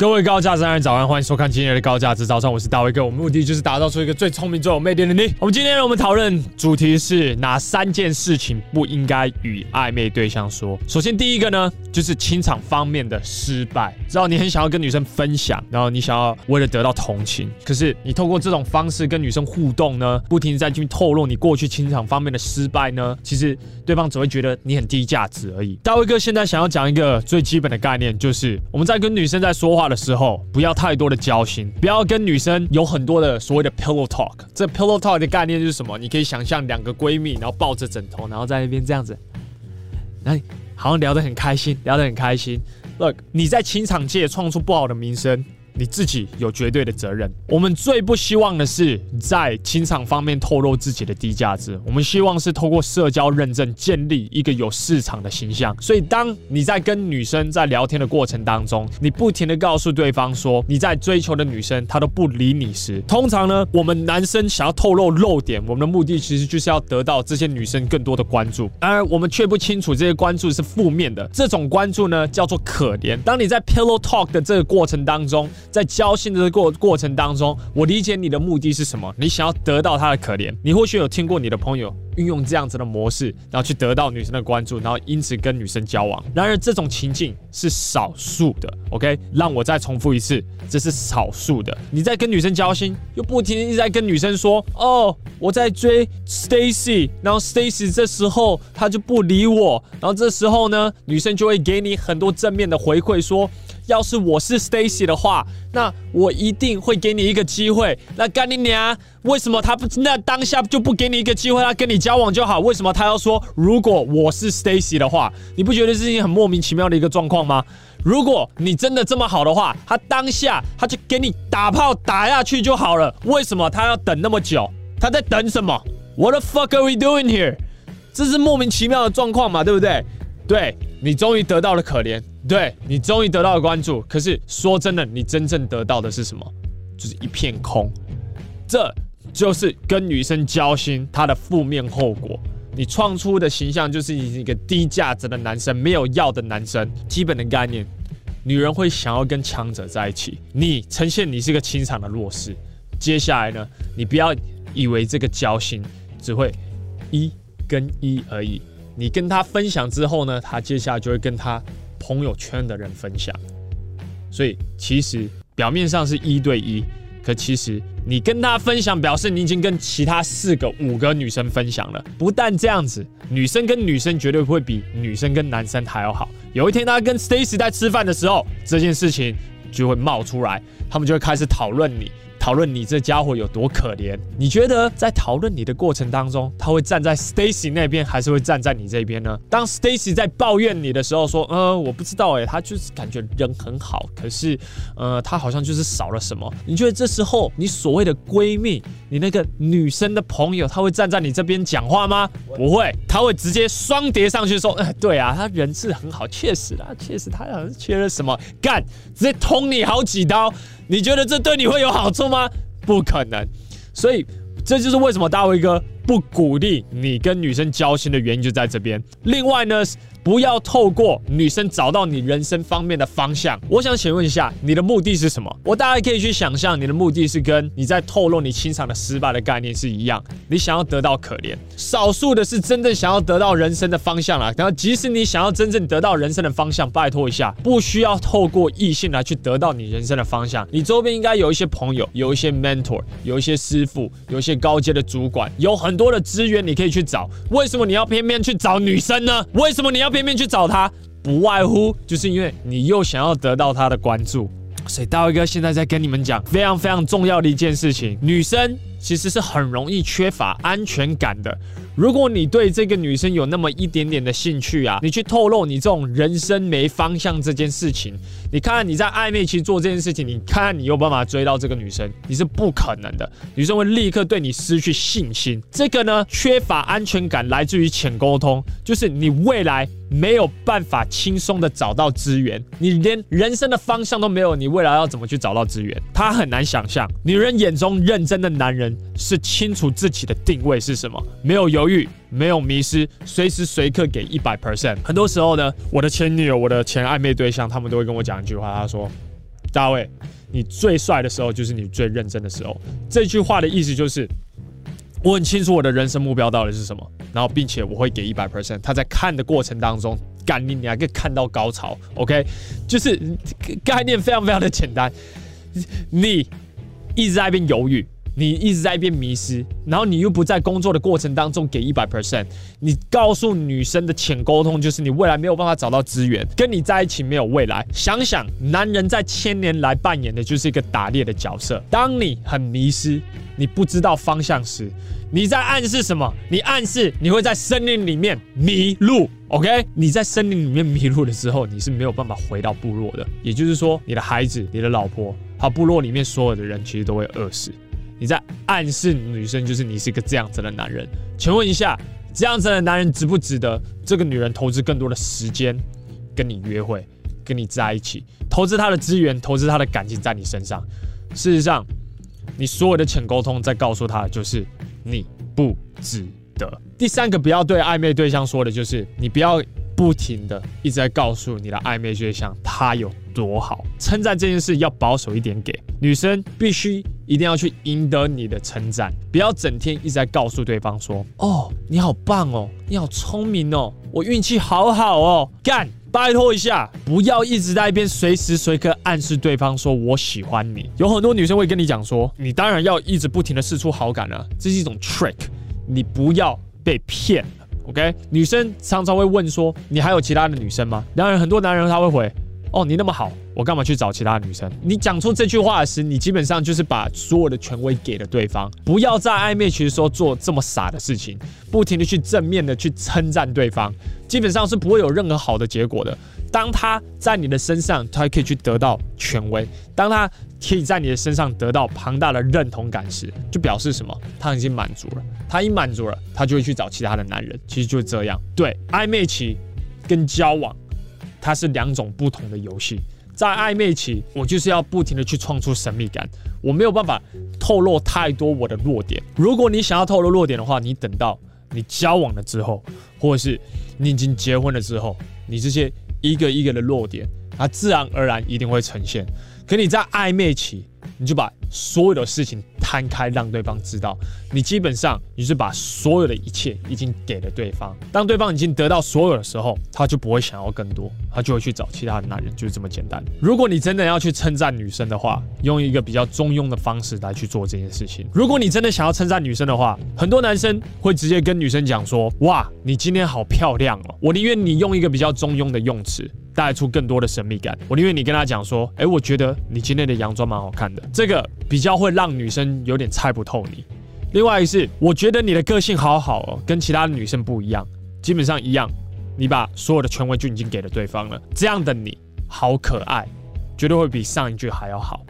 各位高价值男人早安，欢迎收看今天的高价值早上，我是大卫哥。我们目的就是打造出一个最聪明、最有魅力的你。我们今天，我们讨论主题是哪三件事情不应该与暧昧对象说。首先，第一个呢，就是情场方面的失败。知道你很想要跟女生分享，然后你想要为了得到同情，可是你透过这种方式跟女生互动呢，不停在去透露你过去情场方面的失败呢，其实对方只会觉得你很低价值而已。大卫哥现在想要讲一个最基本的概念，就是我们在跟女生在说话的时候，不要太多的交心，不要跟女生有很多的所谓的 pillow talk。这 pillow talk 的概念就是什么？你可以想象两个闺蜜，然后抱着枕头，然后在那边这样子，哎，好像聊得很开心，聊得很开心。Look，你在情场界创出不好的名声。你自己有绝对的责任。我们最不希望的是在情场方面透露自己的低价值。我们希望是透过社交认证建立一个有市场的形象。所以，当你在跟女生在聊天的过程当中，你不停地告诉对方说你在追求的女生她都不理你时，通常呢，我们男生想要透露漏点，我们的目的其实就是要得到这些女生更多的关注。然而，我们却不清楚这些关注是负面的。这种关注呢，叫做可怜。当你在 pillow talk 的这个过程当中，在交心的过过程当中，我理解你的目的是什么？你想要得到他的可怜。你或许有听过你的朋友运用这样子的模式，然后去得到女生的关注，然后因此跟女生交往。然而这种情境是少数的。OK，让我再重复一次，这是少数的。你在跟女生交心，又不停一直在跟女生说：“哦，我在追 Stacy。”然后 Stacy 这时候她就不理我，然后这时候呢，女生就会给你很多正面的回馈，说。要是我是 Stacy 的话，那我一定会给你一个机会。那干你娘，为什么他不那当下就不给你一个机会，他跟你交往就好？为什么他要说如果我是 Stacy 的话？你不觉得这是很莫名其妙的一个状况吗？如果你真的这么好的话，他当下他就给你打炮打下去就好了。为什么他要等那么久？他在等什么？What the fuck are we doing here？这是莫名其妙的状况嘛，对不对？对，你终于得到了可怜。对，你终于得到了关注，可是说真的，你真正得到的是什么？就是一片空。这就是跟女生交心它的负面后果。你创出的形象就是一个低价值的男生，没有要的男生。基本的概念，女人会想要跟强者在一起。你呈现你是个清场的弱势。接下来呢，你不要以为这个交心只会一跟一而已。你跟他分享之后呢，他接下来就会跟他。朋友圈的人分享，所以其实表面上是一对一，可其实你跟他分享，表示你已经跟其他四个、五个女生分享了。不但这样子，女生跟女生绝对不会比女生跟男生还要好。有一天他跟 Stacy 在吃饭的时候，这件事情就会冒出来，他们就会开始讨论你。讨论你这家伙有多可怜？你觉得在讨论你的过程当中，他会站在 Stacy 那边，还是会站在你这边呢？当 Stacy 在抱怨你的时候，说：“呃，我不知道，诶，他就是感觉人很好，可是，呃，他好像就是少了什么。”你觉得这时候你所谓的闺蜜，你那个女生的朋友，他会站在你这边讲话吗？不会，他会直接双叠上去说：“呃，对啊，他人是很好，确实啊，确实他好像缺了什么，干，直接捅你好几刀。”你觉得这对你会有好处吗？不可能，所以这就是为什么大卫哥不鼓励你跟女生交心的原因就在这边。另外呢，不要透过女生找到你人生方面的方向。我想请问一下，你的目的是什么？我大概可以去想象，你的目的是跟你在透露你清场的失败的概念是一样。你想要得到可怜，少数的是真正想要得到人生的方向啦。然后，即使你想要真正得到人生的方向，拜托一下，不需要透过异性来去得到你人生的方向。你周边应该有一些朋友，有一些 mentor，有一些师傅，有一些高阶的主管，有很多的资源你可以去找。为什么你要偏偏去找女生呢？为什么你要？偏偏去找她，不外乎就是因为你又想要得到她的关注。所以大卫哥现在在跟你们讲非常非常重要的一件事情：女生其实是很容易缺乏安全感的。如果你对这个女生有那么一点点的兴趣啊，你去透露你这种人生没方向这件事情，你看看你在暧昧期做这件事情，你看看你有办法追到这个女生，你是不可能的。女生会立刻对你失去信心。这个呢，缺乏安全感来自于浅沟通，就是你未来。没有办法轻松的找到资源，你连人生的方向都没有，你未来要怎么去找到资源？他很难想象。女人眼中认真的男人是清楚自己的定位是什么，没有犹豫，没有迷失，随时随刻给一百 percent。很多时候呢，我的前女友、我的前暧昧对象，他们都会跟我讲一句话，他说：“大卫，你最帅的时候就是你最认真的时候。这句话的意思就是，我很清楚我的人生目标到底是什么，然后并且我会给一百 percent。他在看的过程当中，干你，你还可以看到高潮。OK，就是概念非常非常的简单。你一直在那边犹豫。你一直在一边迷失，然后你又不在工作的过程当中给一百 percent，你告诉女生的浅沟通就是你未来没有办法找到资源，跟你在一起没有未来。想想男人在千年来扮演的就是一个打猎的角色。当你很迷失，你不知道方向时，你在暗示什么？你暗示你会在森林里面迷路。OK，你在森林里面迷路的时候，你是没有办法回到部落的。也就是说，你的孩子、你的老婆，还有部落里面所有的人，其实都会饿死。你在暗示女生，就是你是一个这样子的男人。请问一下，这样子的男人值不值得这个女人投资更多的时间跟你约会，跟你在一起，投资她的资源，投资她的感情在你身上？事实上，你所有的潜沟通在告诉她就是你不值得。第三个不要对暧昧对象说的就是你不要。不停的一直在告诉你的暧昧对象他有多好，称赞这件事要保守一点给女生，必须一定要去赢得你的称赞，不要整天一直在告诉对方说，哦，你好棒哦，你好聪明哦，我运气好好哦，干，拜托一下，不要一直在一边随时随刻暗示对方说我喜欢你。有很多女生会跟你讲说，你当然要一直不停的试出好感了，这是一种 trick，你不要被骗。OK，女生常常会问说：“你还有其他的女生吗？”当然，很多男人他会回：“哦，你那么好，我干嘛去找其他女生？”你讲出这句话时，你基本上就是把所有的权威给了对方。不要在暧昧期的时候做这么傻的事情，不停的去正面的去称赞对方，基本上是不会有任何好的结果的。当他在你的身上，他可以去得到权威；当他可以在你的身上得到庞大的认同感时，就表示什么？他已经满足了。他一满足了，他就会去找其他的男人。其实就是这样。对，暧昧期跟交往，它是两种不同的游戏。在暧昧期，我就是要不停的去创出神秘感，我没有办法透露太多我的弱点。如果你想要透露弱点的话，你等到你交往了之后，或者是你已经结婚了之后，你这些一个一个的弱点，它自然而然一定会呈现。可你在暧昧期，你就把所有的事情摊开，让对方知道，你基本上你是把所有的一切已经给了对方。当对方已经得到所有的时候，他就不会想要更多，他就会去找其他的男人，就是这么简单。如果你真的要去称赞女生的话，用一个比较中庸的方式来去做这件事情。如果你真的想要称赞女生的话，很多男生会直接跟女生讲说：“哇，你今天好漂亮哦！”我宁愿你用一个比较中庸的用词。带出更多的神秘感。我宁愿你跟他讲说，哎，我觉得你今天的洋装蛮好看的，这个比较会让女生有点猜不透你。另外一是，我觉得你的个性好好哦，跟其他的女生不一样，基本上一样。你把所有的权威就已经给了对方了，这样的你好可爱，绝对会比上一句还要好。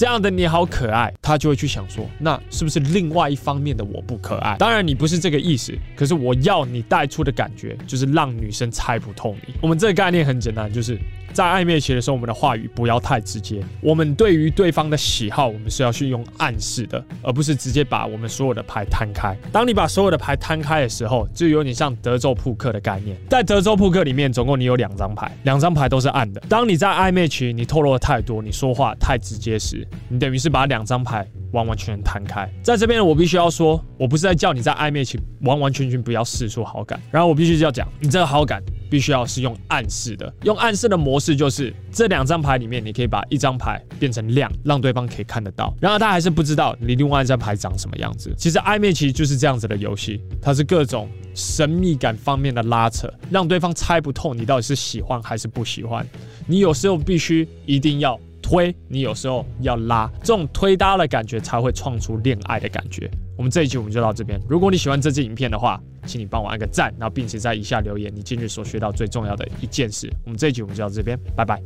这样的你好可爱，他就会去想说，那是不是另外一方面的我不可爱？当然你不是这个意思，可是我要你带出的感觉就是让女生猜不透你。我们这个概念很简单，就是。在暧昧期的时候，我们的话语不要太直接。我们对于对方的喜好，我们是要去用暗示的，而不是直接把我们所有的牌摊开。当你把所有的牌摊开的时候，就有点像德州扑克的概念。在德州扑克里面，总共你有两张牌，两张牌都是暗的。当你在暧昧期，你透露的太多，你说话太直接时，你等于是把两张牌完完全全摊开。在这边，我必须要说，我不是在叫你在暧昧期完完全全不要试出好感，然后我必须要讲，你这个好感。必须要是用暗示的，用暗示的模式就是这两张牌里面，你可以把一张牌变成亮，让对方可以看得到。然而他还是不知道你另外一张牌长什么样子。其实暧昧其实就是这样子的游戏，它是各种神秘感方面的拉扯，让对方猜不透你到底是喜欢还是不喜欢。你有时候必须一定要推，你有时候要拉，这种推搭的感觉才会创出恋爱的感觉。我们这一集我们就到这边。如果你喜欢这支影片的话，请你帮我按个赞，然后并且在以下留言你今日所学到最重要的一件事。我们这一集我们就到这边，拜拜。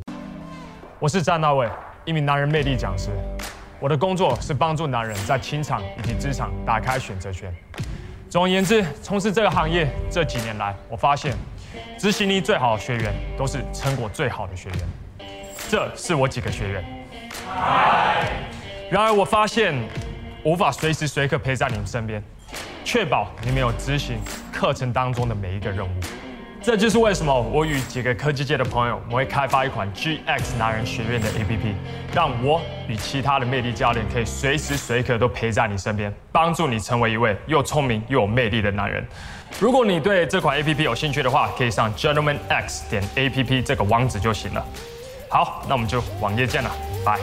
我是詹大卫，一名男人魅力讲师。我的工作是帮助男人在情场以及职场打开选择权。总而言之，从事这个行业这几年来，我发现执行力最好的学员都是成果最好的学员。这是我几个学员。然而我发现。无法随时随刻陪在你们身边，确保你们有执行课程当中的每一个任务。这就是为什么我与几个科技界的朋友，我们会开发一款 GX 男人学院的 APP，让我与其他的魅力教练可以随时随刻都陪在你身边，帮助你成为一位又聪明又有魅力的男人。如果你对这款 APP 有兴趣的话，可以上 gentlemanx 点 APP 这个网址就行了。好，那我们就网页见了，拜。